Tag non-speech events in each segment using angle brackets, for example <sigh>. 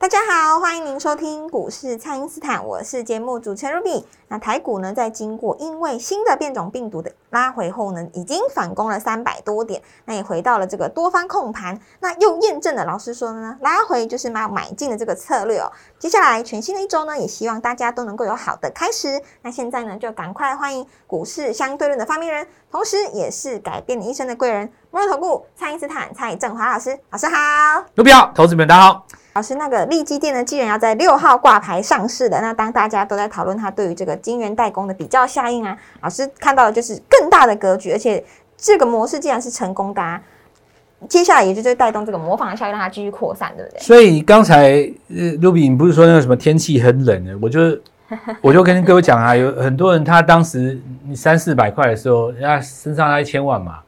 大家好，欢迎您收听股市蔡因斯坦，我是节目主持人 Ruby。那台股呢，在经过因为新的变种病毒的拉回后呢，已经反攻了三百多点，那也回到了这个多方控盘，那又验证了老师说的呢，拉回就是买买进的这个策略哦。接下来全新的一周呢，也希望大家都能够有好的开始。那现在呢，就赶快欢迎股市相对论的发明人，同时也是改变你一生的贵人——摩尔投顾蔡因斯坦蔡振华老师，老师好。Ruby，投资们大家好。老师，那个利基电呢，既然要在六号挂牌上市的，那当大家都在讨论它对于这个晶圆代工的比较效应啊，老师看到的就是更大的格局，而且这个模式既然是成功的、啊，接下来也就是带动这个模仿的效应，让它继续扩散，对不对？所以刚才呃，Ruby 你不是说那个什么天气很冷的，我就 <laughs> 我就跟各位讲啊，有很多人他当时你三四百块的时候，人家身上要一千万嘛，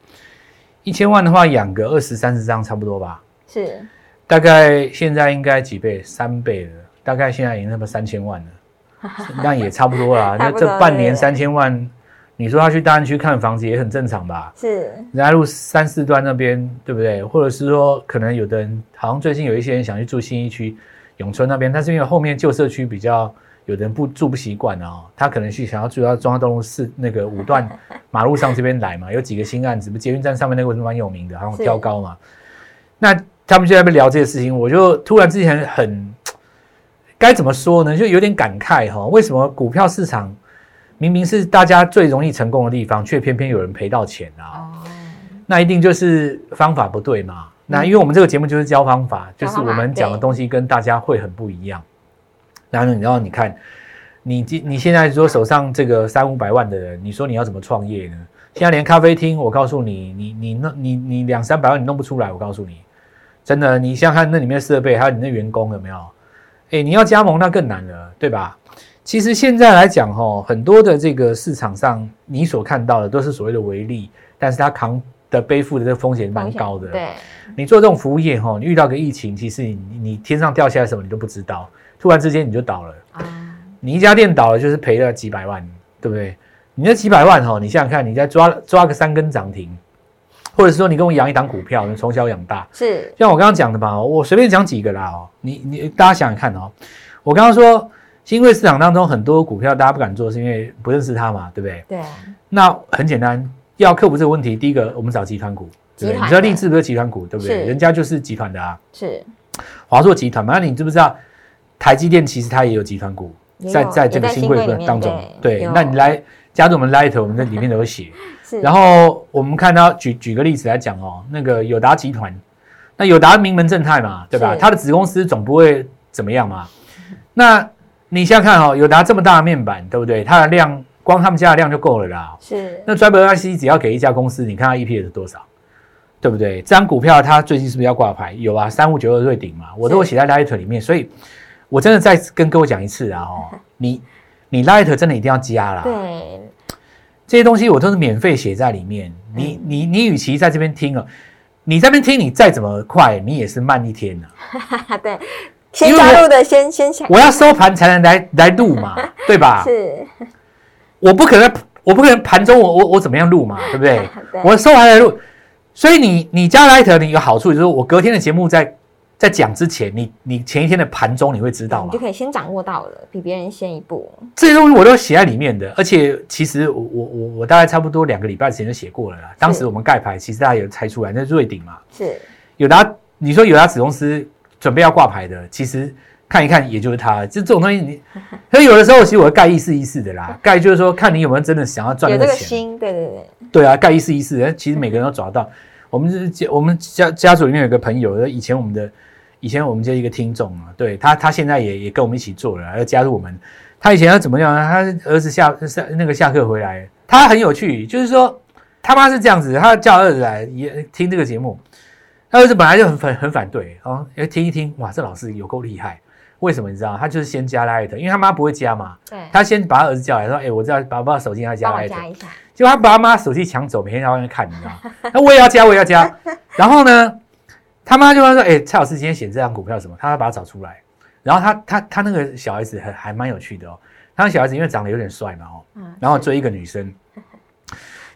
一千万的话养个二十三十张差不多吧，是大概现在应该几倍？三倍了，大概现在已经他妈三千万了，<laughs> 那也差不多啦。那这半年三千万，你说他去大安区看房子也很正常吧？是，仁爱路三四段那边，对不对？或者是说，可能有的人好像最近有一些人想去住新一区永春那边，但是因为后面旧社区比较有的人不住不习惯啊，他可能去想要住到中央东路四那个五段马路上这边来嘛，有几个新案子，不捷运站上面那个蛮有名的，好像是挑高嘛。那他们就在那边聊这些事情，我就突然之前很该怎么说呢？就有点感慨哈，为什么股票市场明明是大家最容易成功的地方，却偏偏有人赔到钱啊？哦，那一定就是方法不对嘛。那因为我们这个节目就是教方法，就是我们讲的东西跟大家会很不一样。然后你然后你看，你今你现在说手上这个三五百万的人，你说你要怎么创业呢？现在连咖啡厅，我告诉你，你你弄你你两三百万你弄不出来，我告诉你，真的，你想想看那里面的设备，还有你的员工有没有？哎，你要加盟那更难了，对吧？其实现在来讲，哈，很多的这个市场上，你所看到的都是所谓的微利，但是它扛的背负的这个风险蛮高的。对，你做这种服务业，哈，你遇到个疫情，其实你你天上掉下来什么你都不知道，突然之间你就倒了。啊，你一家店倒了，就是赔了几百万，对不对？你那几百万哈，你想想看，你再抓抓个三根涨停，或者是说你跟我养一档股票，你从小养大，是。像我刚刚讲的嘛，我随便讲几个啦哦，你你大家想想看哦，我刚刚说新贵市场当中很多股票大家不敢做，是因为不认识它嘛，对不对？对，那很简单，要克服这个问题，第一个我们找集团股，对不对？你知道立志不是集团股，对不对？是。人家就是集团的啊，是。华硕集团嘛。那你知不知道台积电其实它也有集团股，在在这个新贵当中，对那你来加入我们 Light，我们在里面都有写。<laughs> 是，然后我们看到举举个例子来讲哦，那个友达集团，那友达名门正泰嘛，对吧？是它的子公司总不会怎么样嘛。那你想想看哦，友达这么大的面板，对不对？它的量光他们家的量就够了啦。是那 Driver IC 只要给一家公司，你看它 EPS 是多少，对不对？这张股票它最近是不是要挂牌？有啊，三五九二瑞鼎嘛，我都有写在 Light 里面，所以我真的再跟各位讲一次啊，哦，<laughs> 你你 Light 真的一定要加啦。对，这些东西我都是免费写在里面。你你你，与其在这边听啊，你在这边听，你再怎么快，你也是慢一天啊。<laughs> 对，先加入的先先想，我要收盘才能来来录嘛，<laughs> 对吧？是，我不可能，我不可能盘中我我我怎么样录嘛，对不对？<laughs> 对我收盘来录，所以你你加 Light 你有好处，就是我隔天的节目在在讲之前，你你前一天的盘中你会知道嘛你就？可以先掌握到了，比别人先一步，这些东西我都写在里面的，而且其实我我我我大概差不多两个礼拜之前就写过了啦。当时我们盖牌，其实大家有猜出来，那是瑞鼎嘛。是有达，你说有达子公司准备要挂牌的，其实看一看也就是它。就这种东西你，<laughs> 所以有的时候其实我会盖意思意思的啦，盖就是说看你有没有真的想要赚有那个钱。这个心，对对对，对啊，盖意思意思，其实每个人都找得到。我们是家我们家家族里面有个朋友，以前我们的以前我们就一个听众啊，对他他现在也也跟我们一起做了，要加入我们。他以前要怎么样呢？他儿子下下那个下课回来，他很有趣，就是说他妈是这样子，他叫儿子来也听这个节目，他儿子本来就很反很反对，哦，要听一听，哇，这老师有够厉害，为什么你知道？他就是先加 Light，因为他妈不会加嘛，对，他先把他儿子叫来说：“哎、我知道把把手机要加帮我 Light。加一下，”结果他把他妈手机抢走，每天在外面看，你知道吗？那我也要加，我也要加。然后呢，他妈就会说：“哎、蔡老师今天写这张股票什么？”他要把它找出来。然后他他他那个小孩子还还蛮有趣的哦，他那小孩子因为长得有点帅嘛哦，嗯，然后追一个女生，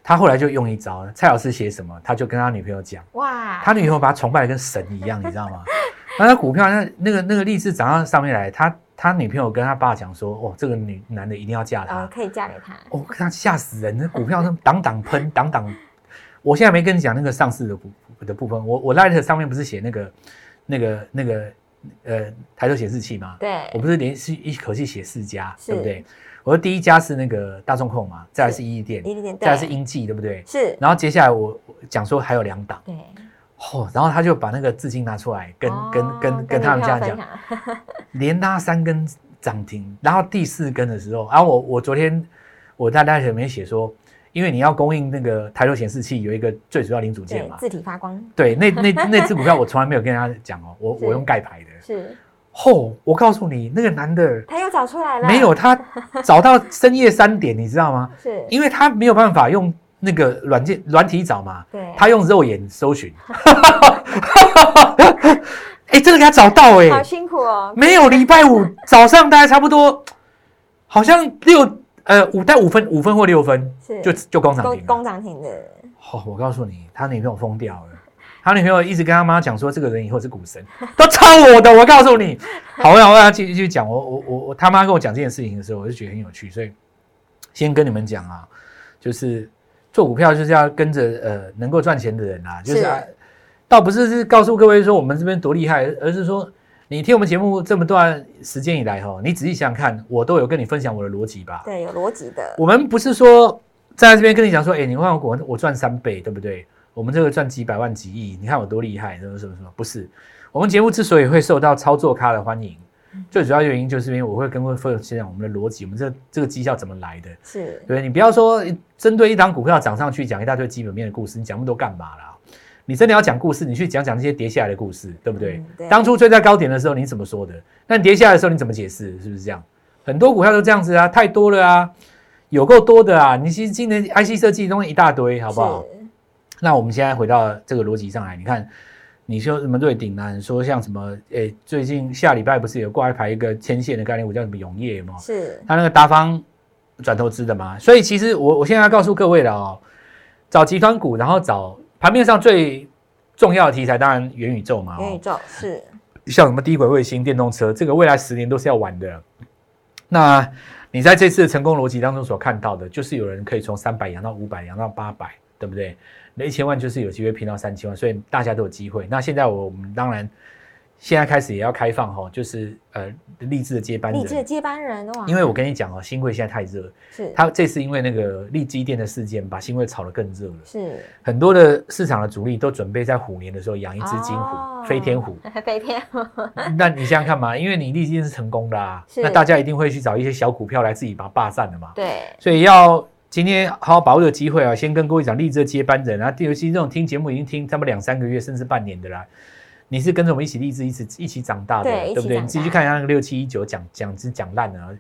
他后来就用一招，蔡老师写什么，他就跟他女朋友讲。哇，他女朋友把他崇拜的跟神一样，你知道吗？那 <laughs> 他股票那那个那个励志涨到上面来，他他女朋友跟他爸讲说，哦，这个女男的一定要嫁他呃，，可以嫁给他，哦，他吓死人，那股票那挡挡喷，档档。我现在没跟你讲那个上市的部的部分，我我 Light 上面不是写那个那个那个呃抬头显示器吗？对，我不是连续一口气写四家，是对不对？我说第一家是那个大众控嘛，再来是伊利店，再来是对，英记，对不对？是，然后接下来我我讲说还有两档。对，哦，然后他就把那个资金拿出来，跟、哦跟跟跟他们这样讲，连拉三根涨停，然后第四根的时候，然后我我昨天我在大学里面写说，因为你要供应那个抬头显示器有一个最主要零组件嘛，对字体发光。对，那那 <laughs> 那只股票我从来没有跟人家讲哦，我我用盖牌的，是，嚯、我告诉你，那个男的他又找出来了，没有他找到深夜三点，你知道吗？是，因为他没有办法用那个软件软体找嘛，对，他用肉眼搜寻，<laughs> 哎、真的给他找到哎、好辛苦哦，没有礼拜五早上大概差不多，好像六呃五但五分五分或六分是就就工厂工停。工涨停的，哦，我告诉你，他女朋友疯掉了。他女朋友一直跟他妈讲说，这个人以后是股神，<laughs> 都抄我的。我告诉你，好，我想我要继续继续讲。我我我我他妈跟我讲这件事情的时候，我就觉得很有趣，所以先跟你们讲啊，就是做股票就是要跟着呃能够赚钱的人啊，就是啊是倒不是是告诉各位说我们这边多厉害，而是说你听我们节目这么段时间以来哈，你仔细想想看，我都有跟你分享我的逻辑吧。对，有逻辑的，我们不是说站在这边跟你讲说，哎、你看我我赚三倍，对不对？我们这个赚几百万、几亿，你看我多厉害，什么什么什么？不是，我们节目之所以会受到操作咖的欢迎，最主要原因就是因为我会跟各位分享我们的逻辑，我们这这个绩效怎么来的。是，对你不要说针对一档股票涨上去讲一大堆基本面的故事，你讲那么多干嘛啦？你真的要讲故事，你去讲讲那些跌下来的故事，对不对？嗯对当初追在高点的时候你怎么说的？那你跌下来的时候你怎么解释？是不是这样？很多股票都这样子啊，太多了啊，有够多的啊！你其实今年 IC 设计东西一大堆，好不好？那我们现在回到这个逻辑上来，你看，你说什么瑞鼎啊？你说像什么？诶，最近下礼拜不是有挂一排一个天线的概念股叫什么永业吗？是，他那个达方转投资的嘛，所以其实我我现在要告诉各位了哦，找集团股，然后找盘面上最重要的题材，当然元宇宙嘛、哦，元宇宙是，像什么低轨卫星、电动车，这个未来十年都是要玩的。那你在这次的成功逻辑当中所看到的，就是有人可以从三百养到五百，养到八百，对不对？那一千万就是有机会拼到三千万，所以大家都有机会。那现在我们当然现在开始也要开放哈、哦，就是呃励志的接班人，励志的接班人哇，因为我跟你讲哦，新贵现在太热，是。它这次因为那个利基店的事件，把新贵炒得更热了，是。很多的市场的主力都准备在虎年的时候养一只金虎、哦。飞天虎。<laughs> 飞天 <laughs> 那你想想看嘛，因为你利基店是成功的啊，那大家一定会去找一些小股票来自己把它霸占的嘛。对，所以要今天好好把握这个机会啊，先跟各位讲励志的接班人啊，尤其这种听节目已经听差不多两三个月甚至半年的啦。你是跟着我们一起励志，一起一起长大的，不对？对一起长大你自己去看一下那个六七一九讲讲是讲烂了啊，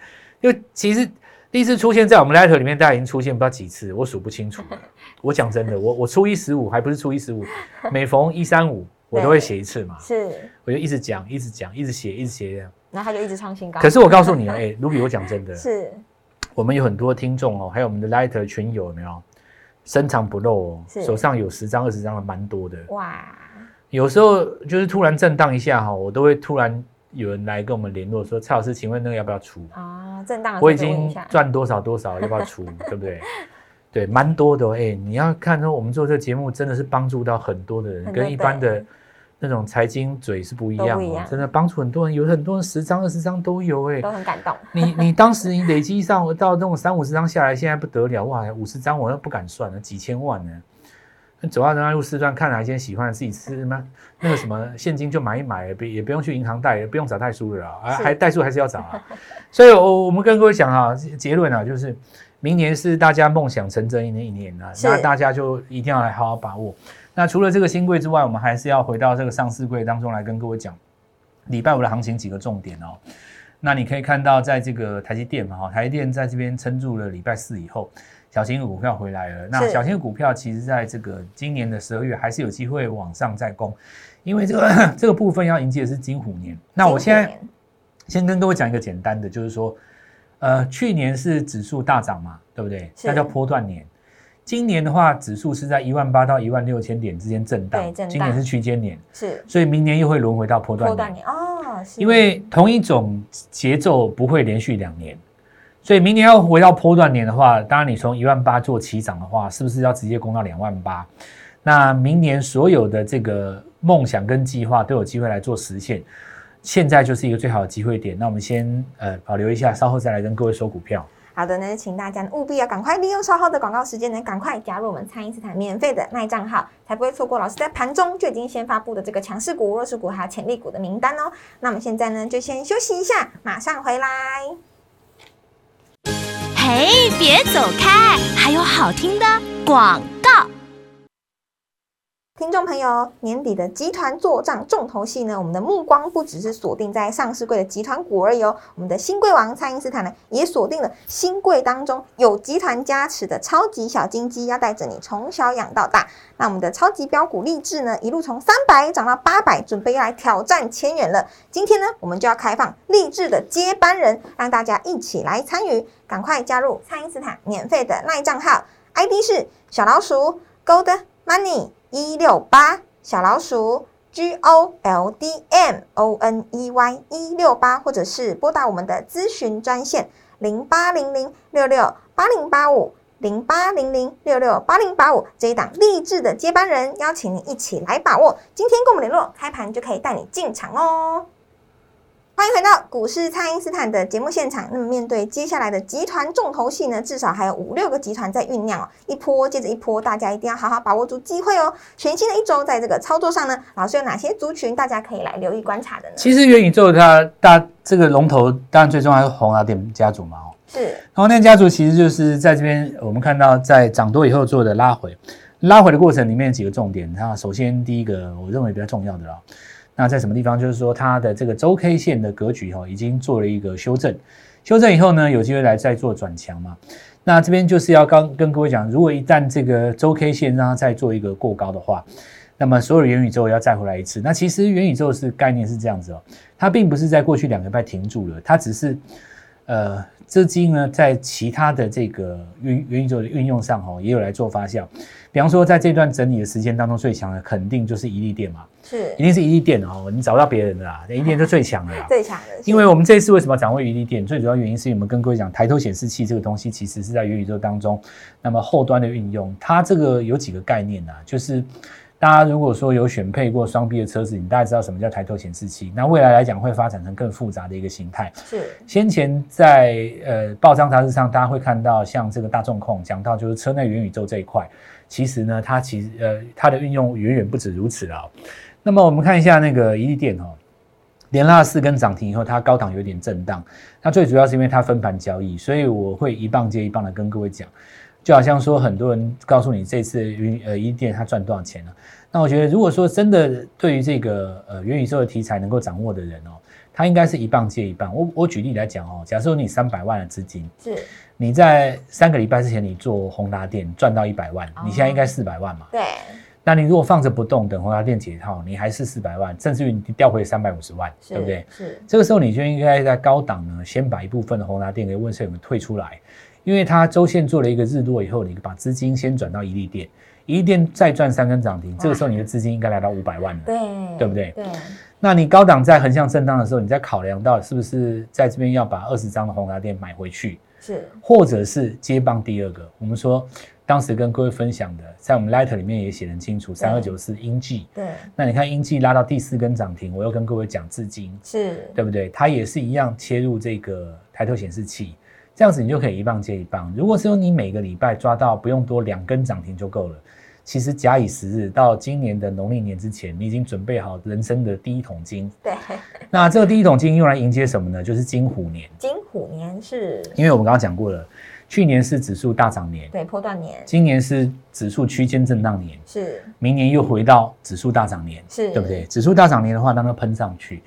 因为其实励志出现在我们 Letter 里面，大家已经出现不知道几次，我数不清楚了。<laughs> 我讲真的，我我初一十五还不是初一十五，每逢一三五我都会写一次嘛，是，我就一直讲，一直讲，一直写，一直写这样。然后他就一直创新高，可是我告诉你啊，哎，卢比，我讲真的，<laughs> 是我们有很多听众哦，还有我们的 Lighter 群友有没有？深藏不露哦，手上有十张、二十张的，蛮多的。哇，有时候就是突然震荡一下哈，我都会突然有人来跟我们联络说：“蔡老师，请问那个要不要出？啊，震荡我已经赚多少多少，要不要出？<laughs> 对不对？”对，蛮多的哦。哎，你要看说我们做这个节目真的是帮助到很多的人，跟一般的那种财经嘴是不一样哦都不一样，真的帮助很多人，有很多人十张、二十张都有哎。都很感动，你你当时你累积上到那种三五十张下来，现在不得了哇！五十张我都不敢算了，几千万呢。那走到仁爱路四段，看哪一间喜欢的自己吃什么那个什么现金就买一买，也不也不用去银行贷，也不用找代书了啊，还代书还是要找啊。<laughs> 所以我我们跟各位讲啊，结论啊，就是明年是大家梦想成真的一年啊，那大家就一定要来好好把握。那除了这个新贵之外，我们还是要回到这个上市贵当中来跟各位讲。礼拜五的行情几个重点哦。那你可以看到，在这个台积电嘛，哈，台积电在这边撑住了礼拜四以后，小型的股票回来了。那小型的股票其实在这个今年的十二月还是有机会往上再攻，因为这个 <coughs> 这个部分要迎接的是金虎年。那我现在先跟各位讲一个简单的，就是说，呃，去年是指数大涨嘛，对不对？那叫波段年。今年的话，指数是在一万八到一万六千点之间震荡。今年是区间年，是，所以明年又会轮回到波段年哦。因为同一种节奏不会连续两年，所以明年要回到波段年的话，当然你从一万八做起涨的话，是不是要直接攻到两万八？那明年所有的这个梦想跟计划都有机会来做实现。现在就是一个最好的机会点。那我们先呃保留一下，稍后再来跟各位说股票。好的呢，请大家务必要赶快利用稍后的广告时间呢，赶快加入我们蔡因斯坦免费的耐账号，才不会错过老师在盘中就已经先发布的这个强势股、弱势股还有潜力股的名单哦。那我们现在呢，就先休息一下，马上回来。嘿，别走开，还有好听的广告。听众朋友，年底的集团做账重头戏呢，我们的目光不只是锁定在上市柜的集团股而已哦。我们的新贵王蔡因斯坦呢，也锁定了新贵当中有集团加持的超级小金鸡，要带着你从小养到大。那我们的超级标股励志呢，一路从三百涨到八百，准备要来挑战千元了。今天呢，我们就要开放励志的接班人，让大家一起来参与，赶快加入蔡因斯坦免费的赖账号，ID 是小老鼠 Gold Money。一六八小老鼠 G O L D M O N E Y 一六八，或者是拨打我们的咨询专线零八零零六六八零八五零八零零六六八零八五这一档励志的接班人，邀请你一起来把握。今天跟我们联络，开盘就可以带你进场哦。欢迎回到股市，蔡因斯坦的节目现场。那么，面对接下来的集团重头戏呢，至少还有五六个集团在酝酿哦，一波接着一波，大家一定要好好把握住机会哦。全新的一周，在这个操作上呢，老师有哪些族群大家可以来留意观察的呢？其实元宇宙它大这个龙头，当然最重要是红拉电家族嘛，哦，是红拉电家族，其实就是在这边我们看到在涨多以后做的拉回，拉回的过程里面几个重点。那首先第一个，我认为比较重要的了。那在什么地方？就是说它的这个周 K 线的格局哈，已经做了一个修正，修正以后呢，有机会来再做转强嘛。那这边就是要刚跟各位讲，如果一旦这个周 K 线让它再做一个过高的话，那么所有元宇宙要再回来一次。那其实元宇宙是概念是这样子哦，它并不是在过去两个拜停住了，它只是呃。资金呢，在其他的这个元元宇宙的运用上，哈，也有来做发酵。比方说，在这段整理的时间当中，最强的肯定就是一利电嘛，是，一定是一利电哦。你找不到别人的啦，一利电是最强的啦，<laughs> 最强的。因为我们这次为什么掌握一利电？最主要原因是我们跟各位讲，抬头显示器这个东西，其实是在元宇宙当中，那么后端的运用，它这个有几个概念啊，就是。大家如果说有选配过双 B 的车子，你大概知道什么叫抬头显示器。那未来来讲会发展成更复杂的一个形态。是，先前在呃报章杂志上，大家会看到像这个大众控讲到就是车内元宇宙这一块，其实呢，它其实呃它的运用远远不止如此啊。那么我们看一下那个一利电哦，连拉四根涨停以后，它高档有点震荡。那最主要是因为它分盘交易，所以我会一棒接一棒的跟各位讲。就好像说，很多人告诉你这次云呃一店它赚多少钱了？那我觉得，如果说真的对于这个呃元宇宙的题材能够掌握的人哦，他应该是一棒接一棒。我我举例来讲哦，假设你三百万的资金，是你在三个礼拜之前你做宏达店赚到一百万，你现在应该四百万嘛？对。那你如果放着不动，等宏达电解套，你还是四百万，甚至于你调回三百五十万，对不对？是。这个时候你就应该在高档呢，先把一部分的宏达电给问社友们退出来。因为它周线做了一个日落以后，你把资金先转到一利电，一利电再赚三根涨停，这个时候你的资金应该来到五百万了，对对不对？对。那你高档在横向震荡的时候，你在考量到是不是在这边要把二十张的宏达电买回去，是，或者是接棒第二个？我们说当时跟各位分享的，在我们 Light 里面也写很清楚，三二九四英记，对。那你看英记拉到第四根涨停，我又跟各位讲至今，是对不对？它也是一样切入这个抬头显示器。这样子你就可以一棒接一棒。如果是用你每个礼拜抓到不用多两根涨停就够了，其实假以时日，到今年的农历年之前，你已经准备好人生的第一桶金。对。那这个第一桶金用来迎接什么呢？就是金虎年。金虎年是？因为我们刚刚讲过了，去年是指数大涨年，对，破断年。今年是指数区间震荡年，是。明年又回到指数大涨年，是对不对？指数大涨年的话，让它喷上去。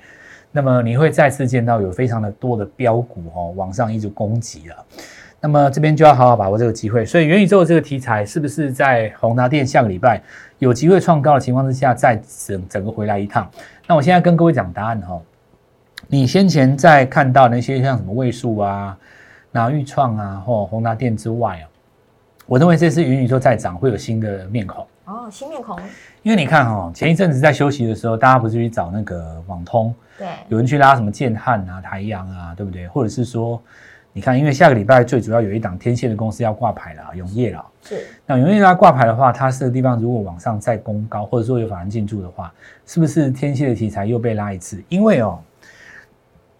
那么你会再次见到有非常的多的标股哦往上一直攻击了。那么这边就要好好把握这个机会。所以元宇宙这个题材是不是在宏达电下个礼拜有机会创高的情况之下，再整整个回来一趟？那我现在跟各位讲答案哈。你先前在看到那些像什么位数啊、那豫创啊或宏达电之外啊，我认为这次元宇宙再涨会有新的面孔哦，新面孔。因为你看哦，前一阵子在休息的时候，大家不是去找那个网通，对，有人去拉什么建汉啊、台阳啊，对不对？或者是说，你看，因为下个礼拜最主要有一档天线的公司要挂牌了，永业了。是。那永业它挂牌的话，它是个地方如果往上再攻高，或者说有法人进驻的话，是不是天线的题材又被拉一次？因为哦。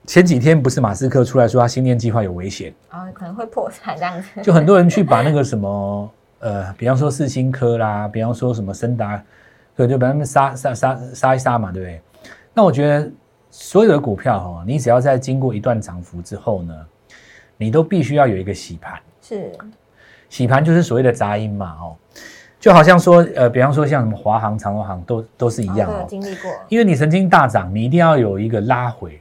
前几天不是马斯克出来说他星链计划有危险啊，可能会破产这样子。就很多人去把那个什么呃，比方说四星科啦，比方说什么森达，可就把他们杀杀杀杀一杀嘛，对不对？那我觉得所有的股票哈，你只要在经过一段涨幅之后呢，你都必须要有一个洗盘。是，洗盘就是所谓的杂音嘛，哦，就好像说呃，比方说像什么华航、长荣航都都是一样哦，经历过，因为你曾经大涨，你一定要有一个拉回。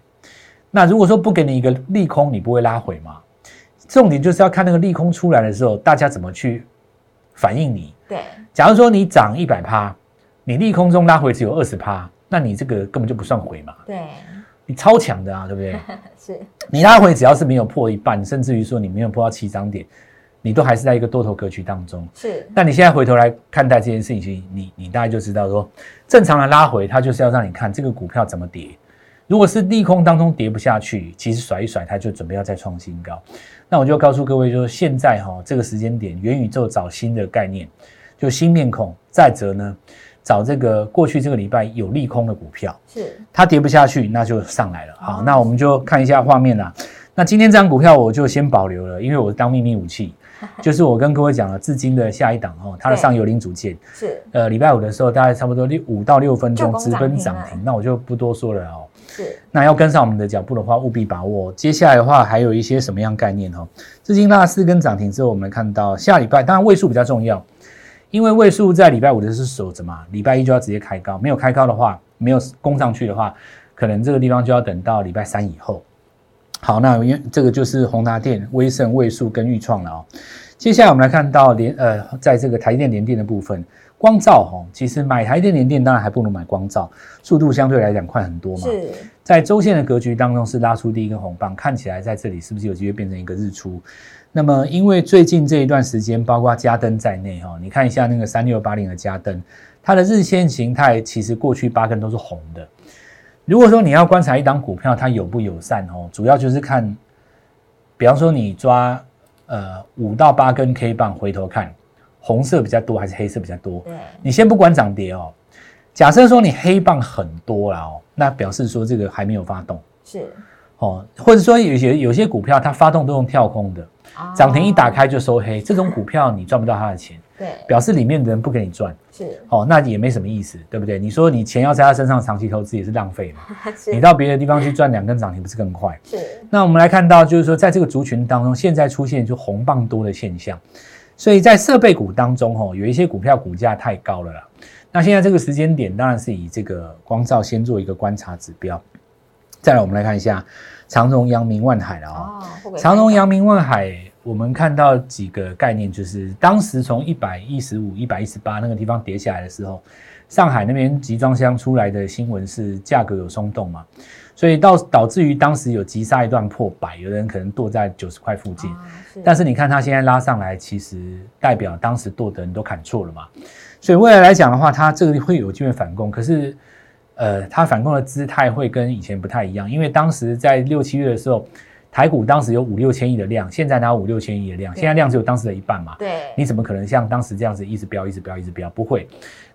那如果说不给你一个利空，你不会拉回吗？重点就是要看那个利空出来的时候，大家怎么去反映你。对，假如说你涨一百趴，你利空中拉回只有二十趴，那你这个根本就不算回嘛。对，你超强的啊，对不对？<laughs> 是你拉回只要是没有破一半，甚至于说你没有破到七张点，你都还是在一个多头格局当中。是，但你现在回头来看待这件事情，你你大概就知道说，正常的拉回，它就是要让你看这个股票怎么跌。如果是利空当中跌不下去，其实甩一甩它就准备要再创新高。那我就告诉各位，就是现在哈这个时间点，元宇宙找新的概念，就新面孔。再者呢，找这个过去这个礼拜有利空的股票，是它跌不下去，那就上来了。好，那我们就看一下画面啦。那今天这张股票我就先保留了，因为我当秘密武器。<laughs> 就是我跟各位讲了，至今的下一档哦，它的上游零组件是呃礼拜五的时候，大概差不多六五到六分钟直奔涨停，那我就不多说了哦。是，那要跟上我们的脚步的话，务必把握。接下来的话，还有一些什么样概念哈？至今拉四根涨停之后，我们看到下礼拜，当然位数比较重要，因为位数在礼拜五的是守着嘛，礼拜一就要直接开高，没有开高的话，没有攻上去的话，可能这个地方就要等到礼拜三以后。好，那因为这个就是宏达电、威盛、位数跟裕创了哦。接下来我们来看到联呃，在这个台电联电的部分，光照哈，其实买台电联电当然还不如买光照，速度相对来讲快很多嘛。是，在周线的格局当中是拉出第一根红棒，看起来在这里是不是有机会变成一个日出？那么因为最近这一段时间，包括加登在内哈，你看一下那个三六八零的加登，它的日线形态其实过去八根都是红的。如果说你要观察一档股票它友不友善哦，主要就是看，比方说你抓。呃，五到八根 K 棒，回头看，红色比较多还是黑色比较多？对，你先不管涨跌哦。假设说你黑棒很多了哦，那表示说这个还没有发动。是，哦，或者说有些有些股票它发动都用跳空的，涨停一打开就收黑，这种股票你赚不到它的钱。<laughs> 对，表示里面的人不给你赚，是哦，那也没什么意思，对不对？你说你钱要在他身上长期投资也是浪费嘛，<laughs> 你到别的地方去赚两根涨停不是更快？是。那我们来看到，就是说在这个族群当中，现在出现就红棒多的现象，所以在设备股当中，哦，有一些股票股价太高了啦。那现在这个时间点，当然是以这个光照先做一个观察指标。再来，我们来看一下长荣、阳明、万海了啊。长荣、阳明、万海。我们看到几个概念，就是当时从一百一十五、一百一十八那个地方跌下来的时候，上海那边集装箱出来的新闻是价格有松动嘛，所以到导致于当时有急杀一段破百，有人可能剁在九十块附近。但是你看它现在拉上来，其实代表当时剁的人都砍错了嘛，所以未来来讲的话，它这个会有机会反攻，可是呃，它反攻的姿态会跟以前不太一样，因为当时在六七月的时候。台股当时有五六千亿的量，现在哪有五六千亿的量？现在量只有当时的一半嘛？对，你怎么可能像当时这样子一直飙、一直飙、一直飙？不会，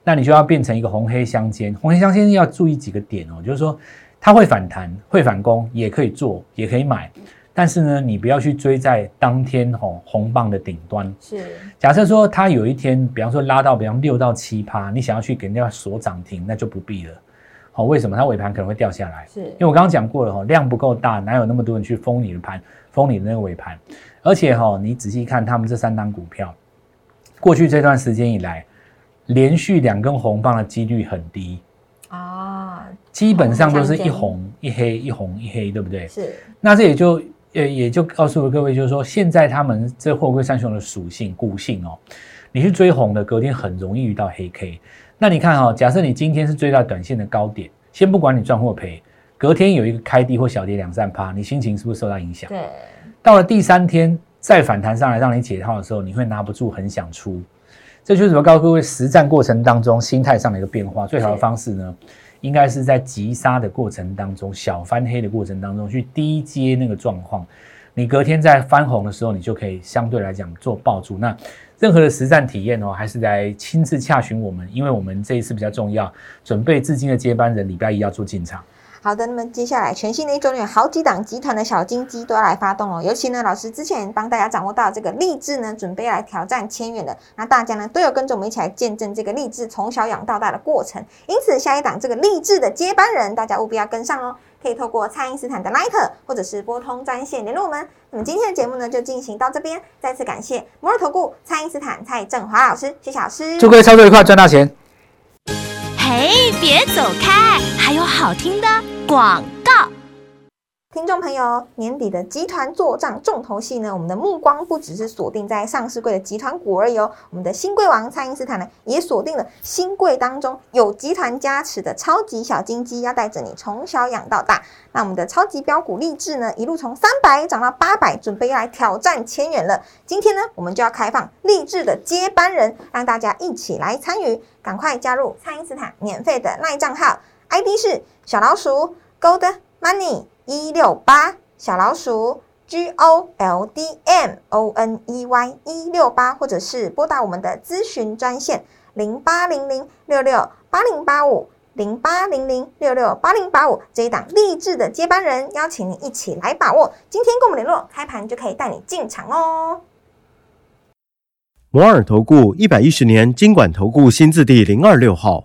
那你就要变成一个红黑相间。红黑相间要注意几个点哦，就是说它会反弹、会反攻，也可以做，也可以买，但是呢，你不要去追在当天红红棒的顶端。是，假设说它有一天，比方说拉到比方六到七趴，你想要去给人家锁涨停，那就不必了。好，为什么它尾盘可能会掉下来？是因为我刚刚讲过了哈，量不够大，哪有那么多人去封你的盘，封你的那个尾盘？而且哈，你仔细看他们这三档股票，过去这段时间以来，连续两根红棒的几率很低啊。基本上都是一红一黑，一红一黑，对不对？是。那这也就也也就告诉了各位，就是说现在他们这货柜三雄的属性固性哦，你去追红的，隔天很容易遇到黑 K。那你看哈，假设你今天是追到短线的高点，先不管你赚或赔，隔天有一个开低或小跌两三趴，你心情是不是受到影响？对。到了第三天再反弹上来让你解套的时候，你会拿不住，很想出。这就是什么？告诉各位，实战过程当中心态上的一个变化，最好的方式呢？应该是在急杀的过程当中，小翻黑的过程当中去低接那个状况，你隔天在翻红的时候，你就可以相对来讲做爆住。那任何的实战体验哦，还是来亲自洽询我们，因为我们这一次比较重要，准备至今的接班人礼拜一要做进场。好的，那么接下来全新的一周有好几档集团的小金鸡都要来发动哦。尤其呢，老师之前帮大家掌握到这个励志呢，准备来挑战千元的，那大家呢都有跟着我们一起来见证这个励志从小养到大的过程。因此，下一档这个励志的接班人，大家务必要跟上哦。可以透过蔡因斯坦的 Line 或者是拨通专线联络我们。那么今天的节目呢就进行到这边，再次感谢摩尔投顾蔡因斯坦蔡振华老师，谢谢老师，祝各位操作愉快，赚大钱。嘿，别走开，还有好听的广告。听众朋友，年底的集团做账重头戏呢，我们的目光不只是锁定在上市柜的集团股而已哦。我们的新贵王蔡英斯坦呢，也锁定了新贵当中有集团加持的超级小金鸡，要带着你从小养到大。那我们的超级标股励志呢，一路从三百涨到八百，准备要来挑战千元了。今天呢，我们就要开放励志的接班人，让大家一起来参与，赶快加入蔡英斯坦免费的赖账号，ID 是小老鼠 Gold Money。一六八小老鼠 G O L D M O N E Y 一六八，或者是拨打我们的咨询专线零八零零六六八零八五零八零零六六八零八五这一档励志的接班人，邀请你一起来把握。今天跟我们联络，开盘就可以带你进场哦。摩尔投顾一百一十年经管投顾新字第零二六号。